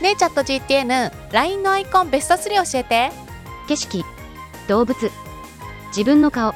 ねえチャット GTN、LINE のアイコンベスト3教えて。景色動物自分の顔